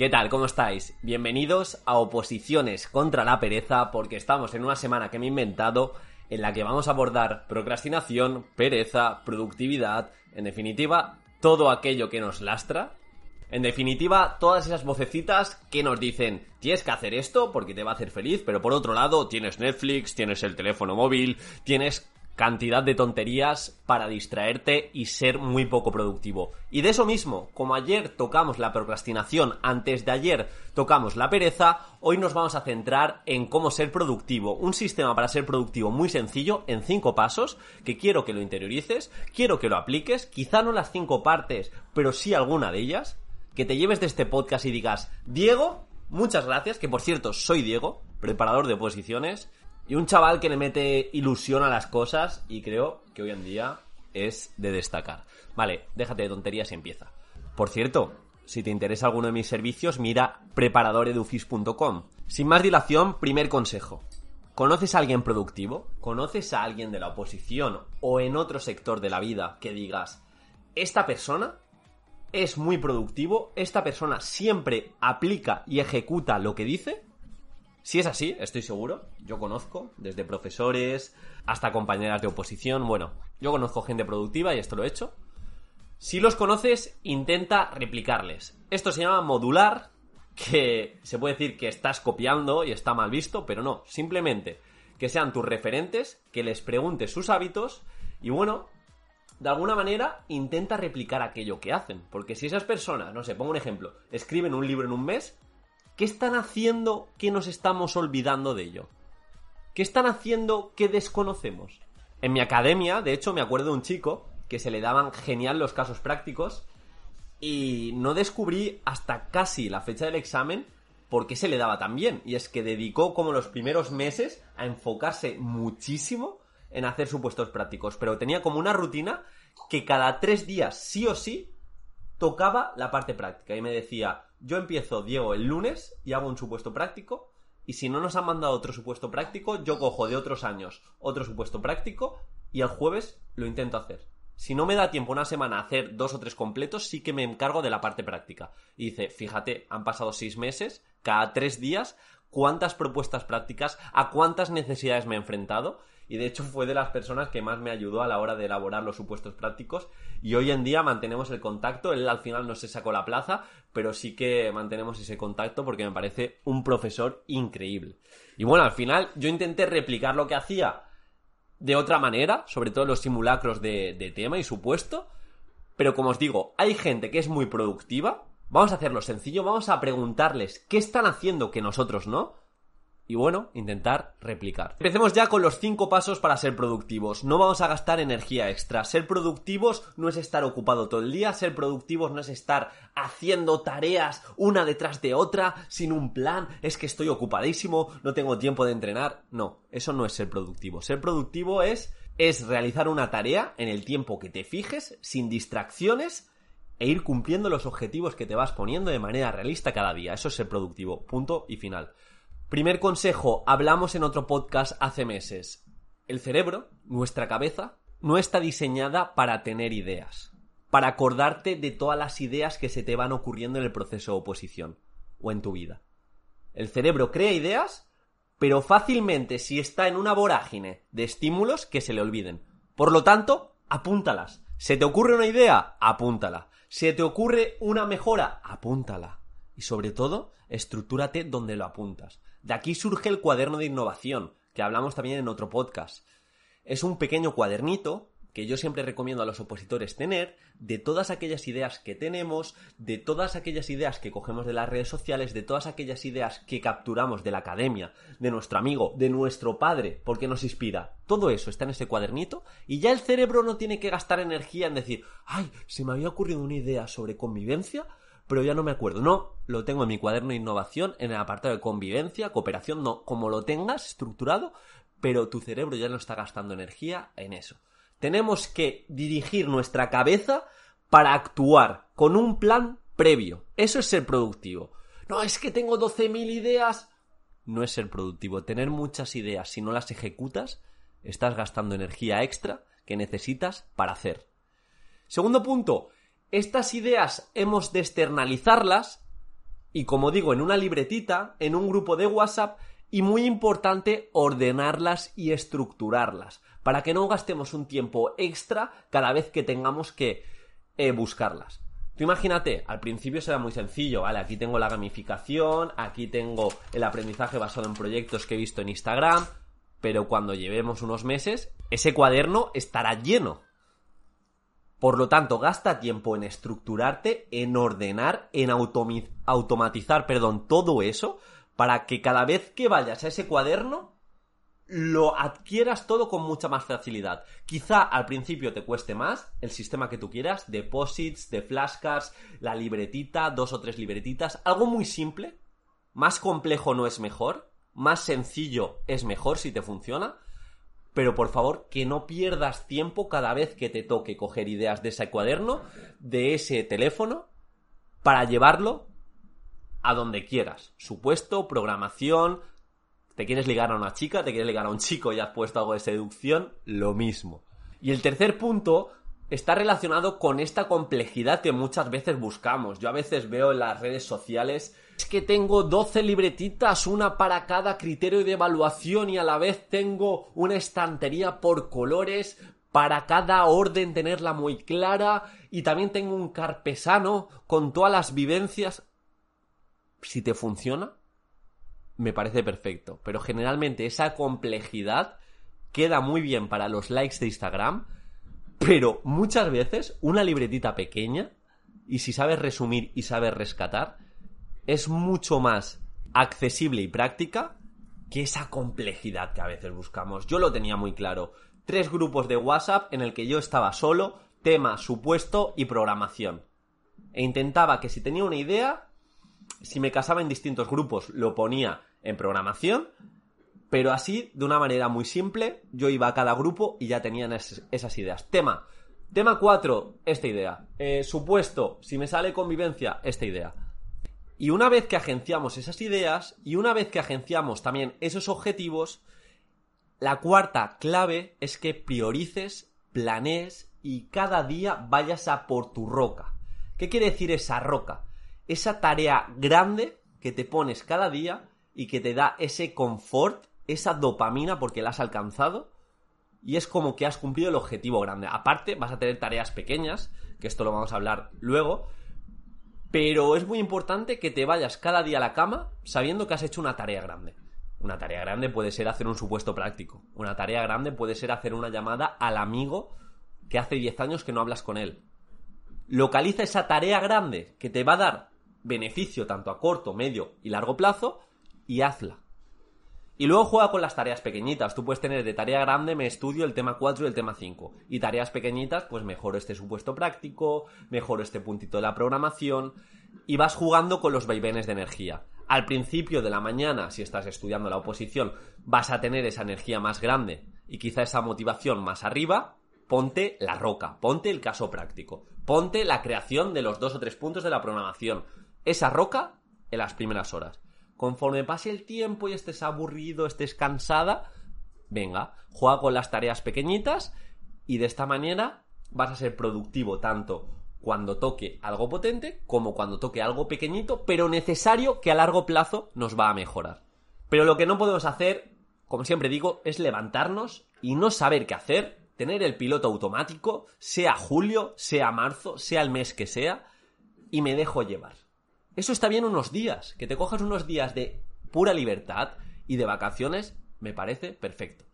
¿Qué tal? ¿Cómo estáis? Bienvenidos a Oposiciones contra la Pereza porque estamos en una semana que me he inventado en la que vamos a abordar procrastinación, pereza, productividad, en definitiva, todo aquello que nos lastra. En definitiva, todas esas vocecitas que nos dicen, tienes que hacer esto porque te va a hacer feliz, pero por otro lado, tienes Netflix, tienes el teléfono móvil, tienes cantidad de tonterías para distraerte y ser muy poco productivo. Y de eso mismo, como ayer tocamos la procrastinación, antes de ayer tocamos la pereza, hoy nos vamos a centrar en cómo ser productivo. Un sistema para ser productivo muy sencillo, en cinco pasos, que quiero que lo interiorices, quiero que lo apliques, quizá no las cinco partes, pero sí alguna de ellas, que te lleves de este podcast y digas, Diego, muchas gracias, que por cierto soy Diego, preparador de oposiciones, y un chaval que le mete ilusión a las cosas y creo que hoy en día es de destacar. Vale, déjate de tonterías y empieza. Por cierto, si te interesa alguno de mis servicios, mira preparadoredufis.com. Sin más dilación, primer consejo. ¿Conoces a alguien productivo? ¿Conoces a alguien de la oposición o en otro sector de la vida que digas, esta persona es muy productivo, esta persona siempre aplica y ejecuta lo que dice? Si es así, estoy seguro, yo conozco, desde profesores hasta compañeras de oposición, bueno, yo conozco gente productiva y esto lo he hecho. Si los conoces, intenta replicarles. Esto se llama modular, que se puede decir que estás copiando y está mal visto, pero no, simplemente que sean tus referentes, que les preguntes sus hábitos y bueno, de alguna manera intenta replicar aquello que hacen, porque si esas personas, no sé, pongo un ejemplo, escriben un libro en un mes, ¿Qué están haciendo que nos estamos olvidando de ello? ¿Qué están haciendo que desconocemos? En mi academia, de hecho, me acuerdo de un chico que se le daban genial los casos prácticos y no descubrí hasta casi la fecha del examen por qué se le daba tan bien. Y es que dedicó como los primeros meses a enfocarse muchísimo en hacer supuestos prácticos, pero tenía como una rutina que cada tres días, sí o sí, tocaba la parte práctica y me decía, yo empiezo, Diego, el lunes y hago un supuesto práctico. Y si no nos han mandado otro supuesto práctico, yo cojo de otros años otro supuesto práctico y el jueves lo intento hacer. Si no me da tiempo una semana a hacer dos o tres completos, sí que me encargo de la parte práctica. Y dice, fíjate, han pasado seis meses, cada tres días, cuántas propuestas prácticas, a cuántas necesidades me he enfrentado y de hecho fue de las personas que más me ayudó a la hora de elaborar los supuestos prácticos y hoy en día mantenemos el contacto, él al final no se sacó la plaza, pero sí que mantenemos ese contacto porque me parece un profesor increíble. Y bueno, al final yo intenté replicar lo que hacía de otra manera, sobre todo los simulacros de, de tema y supuesto, pero como os digo, hay gente que es muy productiva, vamos a hacerlo sencillo, vamos a preguntarles qué están haciendo que nosotros no, y bueno, intentar replicar. Empecemos ya con los cinco pasos para ser productivos. No vamos a gastar energía extra. Ser productivos no es estar ocupado todo el día, ser productivos no es estar haciendo tareas una detrás de otra sin un plan, es que estoy ocupadísimo, no tengo tiempo de entrenar. No, eso no es ser productivo. Ser productivo es es realizar una tarea en el tiempo que te fijes, sin distracciones e ir cumpliendo los objetivos que te vas poniendo de manera realista cada día. Eso es ser productivo. Punto y final. Primer consejo, hablamos en otro podcast hace meses. El cerebro, nuestra cabeza, no está diseñada para tener ideas, para acordarte de todas las ideas que se te van ocurriendo en el proceso de oposición o en tu vida. El cerebro crea ideas, pero fácilmente si está en una vorágine de estímulos que se le olviden. Por lo tanto, apúntalas. ¿Se te ocurre una idea? Apúntala. ¿Se te ocurre una mejora? Apúntala. Y sobre todo, estructúrate donde lo apuntas. De aquí surge el cuaderno de innovación, que hablamos también en otro podcast. Es un pequeño cuadernito que yo siempre recomiendo a los opositores tener de todas aquellas ideas que tenemos, de todas aquellas ideas que cogemos de las redes sociales, de todas aquellas ideas que capturamos de la academia, de nuestro amigo, de nuestro padre, porque nos inspira. Todo eso está en ese cuadernito y ya el cerebro no tiene que gastar energía en decir, ay, se me había ocurrido una idea sobre convivencia, pero ya no me acuerdo. No, lo tengo en mi cuaderno de innovación, en el apartado de convivencia, cooperación, no, como lo tengas estructurado, pero tu cerebro ya no está gastando energía en eso. Tenemos que dirigir nuestra cabeza para actuar con un plan previo. Eso es ser productivo. No, es que tengo 12.000 ideas. No es ser productivo. Tener muchas ideas, si no las ejecutas, estás gastando energía extra que necesitas para hacer. Segundo punto, estas ideas hemos de externalizarlas y como digo, en una libretita, en un grupo de WhatsApp y muy importante, ordenarlas y estructurarlas para que no gastemos un tiempo extra cada vez que tengamos que eh, buscarlas. Tú imagínate, al principio será muy sencillo, ¿vale? Aquí tengo la gamificación, aquí tengo el aprendizaje basado en proyectos que he visto en Instagram, pero cuando llevemos unos meses, ese cuaderno estará lleno. Por lo tanto, gasta tiempo en estructurarte, en ordenar, en automatizar, perdón, todo eso, para que cada vez que vayas a ese cuaderno, lo adquieras todo con mucha más facilidad. Quizá al principio te cueste más el sistema que tú quieras, deposits, de flashcards, la libretita, dos o tres libretitas, algo muy simple. Más complejo no es mejor, más sencillo es mejor si te funciona. Pero por favor, que no pierdas tiempo cada vez que te toque coger ideas de ese cuaderno, de ese teléfono, para llevarlo a donde quieras. Supuesto, programación, te quieres ligar a una chica, te quieres ligar a un chico y has puesto algo de seducción, lo mismo. Y el tercer punto está relacionado con esta complejidad que muchas veces buscamos. Yo a veces veo en las redes sociales es que tengo 12 libretitas, una para cada criterio de evaluación y a la vez tengo una estantería por colores para cada orden tenerla muy clara y también tengo un carpesano con todas las vivencias. Si te funciona, me parece perfecto. Pero generalmente esa complejidad queda muy bien para los likes de Instagram, pero muchas veces una libretita pequeña, y si sabes resumir y sabes rescatar, es mucho más accesible y práctica que esa complejidad que a veces buscamos. Yo lo tenía muy claro. Tres grupos de WhatsApp en el que yo estaba solo, tema, supuesto y programación. E intentaba que si tenía una idea, si me casaba en distintos grupos, lo ponía en programación, pero así, de una manera muy simple, yo iba a cada grupo y ya tenían esas ideas. Tema. Tema 4, esta idea. Eh, supuesto, si me sale convivencia, esta idea. Y una vez que agenciamos esas ideas y una vez que agenciamos también esos objetivos, la cuarta clave es que priorices, planees y cada día vayas a por tu roca. ¿Qué quiere decir esa roca? Esa tarea grande que te pones cada día y que te da ese confort, esa dopamina porque la has alcanzado y es como que has cumplido el objetivo grande. Aparte, vas a tener tareas pequeñas, que esto lo vamos a hablar luego, pero es muy importante que te vayas cada día a la cama sabiendo que has hecho una tarea grande. Una tarea grande puede ser hacer un supuesto práctico. Una tarea grande puede ser hacer una llamada al amigo que hace 10 años que no hablas con él. Localiza esa tarea grande que te va a dar beneficio tanto a corto, medio y largo plazo y hazla. Y luego juega con las tareas pequeñitas. Tú puedes tener de tarea grande, me estudio el tema 4 y el tema 5. Y tareas pequeñitas, pues mejoro este supuesto práctico, mejoro este puntito de la programación. Y vas jugando con los vaivenes de energía. Al principio de la mañana, si estás estudiando la oposición, vas a tener esa energía más grande y quizá esa motivación más arriba. Ponte la roca, ponte el caso práctico, ponte la creación de los dos o tres puntos de la programación. Esa roca en las primeras horas conforme pase el tiempo y estés aburrido, estés cansada, venga, juega con las tareas pequeñitas y de esta manera vas a ser productivo tanto cuando toque algo potente como cuando toque algo pequeñito, pero necesario que a largo plazo nos va a mejorar. Pero lo que no podemos hacer, como siempre digo, es levantarnos y no saber qué hacer, tener el piloto automático, sea julio, sea marzo, sea el mes que sea, y me dejo llevar. Eso está bien unos días. Que te cojas unos días de pura libertad y de vacaciones, me parece perfecto.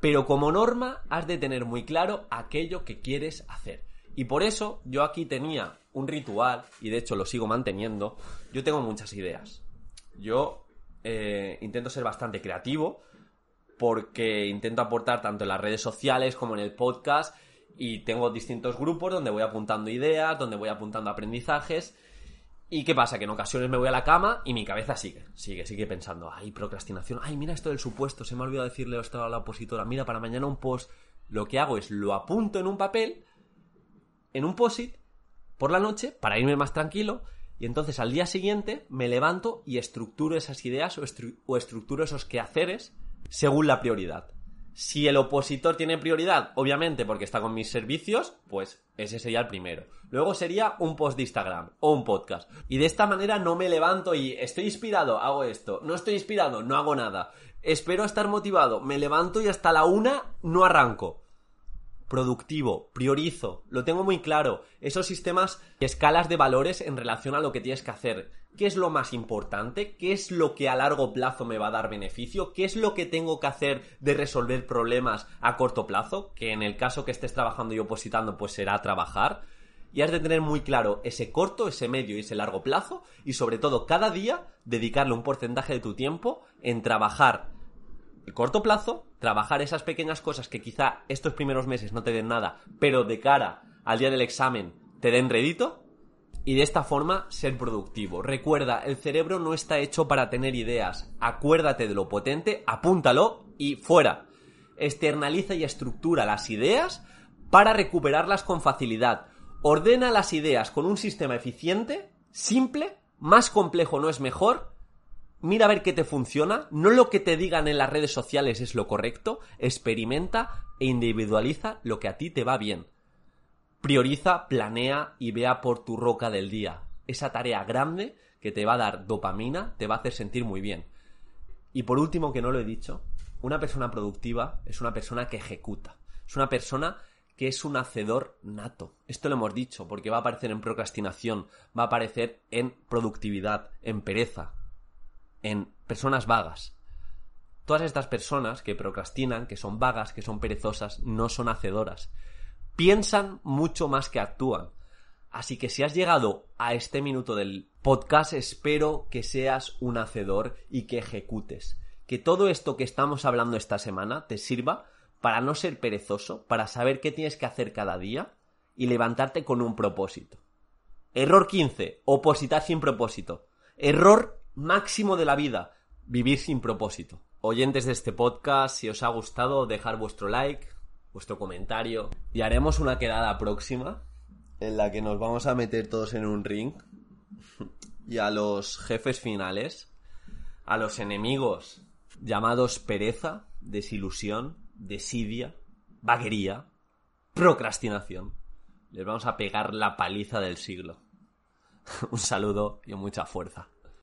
Pero como norma, has de tener muy claro aquello que quieres hacer. Y por eso yo aquí tenía un ritual, y de hecho lo sigo manteniendo. Yo tengo muchas ideas. Yo eh, intento ser bastante creativo porque intento aportar tanto en las redes sociales como en el podcast y tengo distintos grupos donde voy apuntando ideas, donde voy apuntando aprendizajes ¿Y qué pasa? Que en ocasiones me voy a la cama y mi cabeza sigue, sigue, sigue pensando, ay, procrastinación, ay, mira esto del supuesto, se me ha olvidado decirle esto a la opositora, mira, para mañana un post. Lo que hago es lo apunto en un papel, en un post-it, por la noche, para irme más tranquilo, y entonces al día siguiente me levanto y estructuro esas ideas o, o estructuro esos quehaceres según la prioridad. Si el opositor tiene prioridad, obviamente porque está con mis servicios, pues ese sería el primero. Luego sería un post de Instagram o un podcast. Y de esta manera no me levanto y estoy inspirado, hago esto. No estoy inspirado, no hago nada. Espero estar motivado, me levanto y hasta la una no arranco productivo, priorizo, lo tengo muy claro. Esos sistemas y escalas de valores en relación a lo que tienes que hacer. ¿Qué es lo más importante? ¿Qué es lo que a largo plazo me va a dar beneficio? ¿Qué es lo que tengo que hacer de resolver problemas a corto plazo? Que en el caso que estés trabajando y opositando, pues será trabajar. Y has de tener muy claro ese corto, ese medio y ese largo plazo. Y sobre todo, cada día dedicarle un porcentaje de tu tiempo en trabajar el corto plazo, trabajar esas pequeñas cosas que quizá estos primeros meses no te den nada, pero de cara al día del examen te den redito, y de esta forma ser productivo. Recuerda, el cerebro no está hecho para tener ideas. Acuérdate de lo potente, apúntalo y fuera. Externaliza y estructura las ideas para recuperarlas con facilidad. Ordena las ideas con un sistema eficiente, simple, más complejo no es mejor, mira a ver qué te funciona, no lo que te digan en las redes sociales es lo correcto, experimenta e individualiza lo que a ti te va bien. Prioriza, planea y vea por tu roca del día. Esa tarea grande que te va a dar dopamina, te va a hacer sentir muy bien. Y por último, que no lo he dicho, una persona productiva es una persona que ejecuta. Es una persona que es un hacedor nato. Esto lo hemos dicho, porque va a aparecer en procrastinación, va a aparecer en productividad, en pereza, en personas vagas. Todas estas personas que procrastinan, que son vagas, que son perezosas, no son hacedoras. Piensan mucho más que actúan. Así que si has llegado a este minuto del podcast, espero que seas un hacedor y que ejecutes. Que todo esto que estamos hablando esta semana te sirva para no ser perezoso, para saber qué tienes que hacer cada día y levantarte con un propósito. Error 15. Opositar sin propósito. Error máximo de la vida, vivir sin propósito. Oyentes de este podcast, si os ha gustado, dejar vuestro like, vuestro comentario y haremos una quedada próxima en la que nos vamos a meter todos en un ring y a los jefes finales, a los enemigos llamados pereza, desilusión, desidia, vaguería, procrastinación. Les vamos a pegar la paliza del siglo. un saludo y mucha fuerza.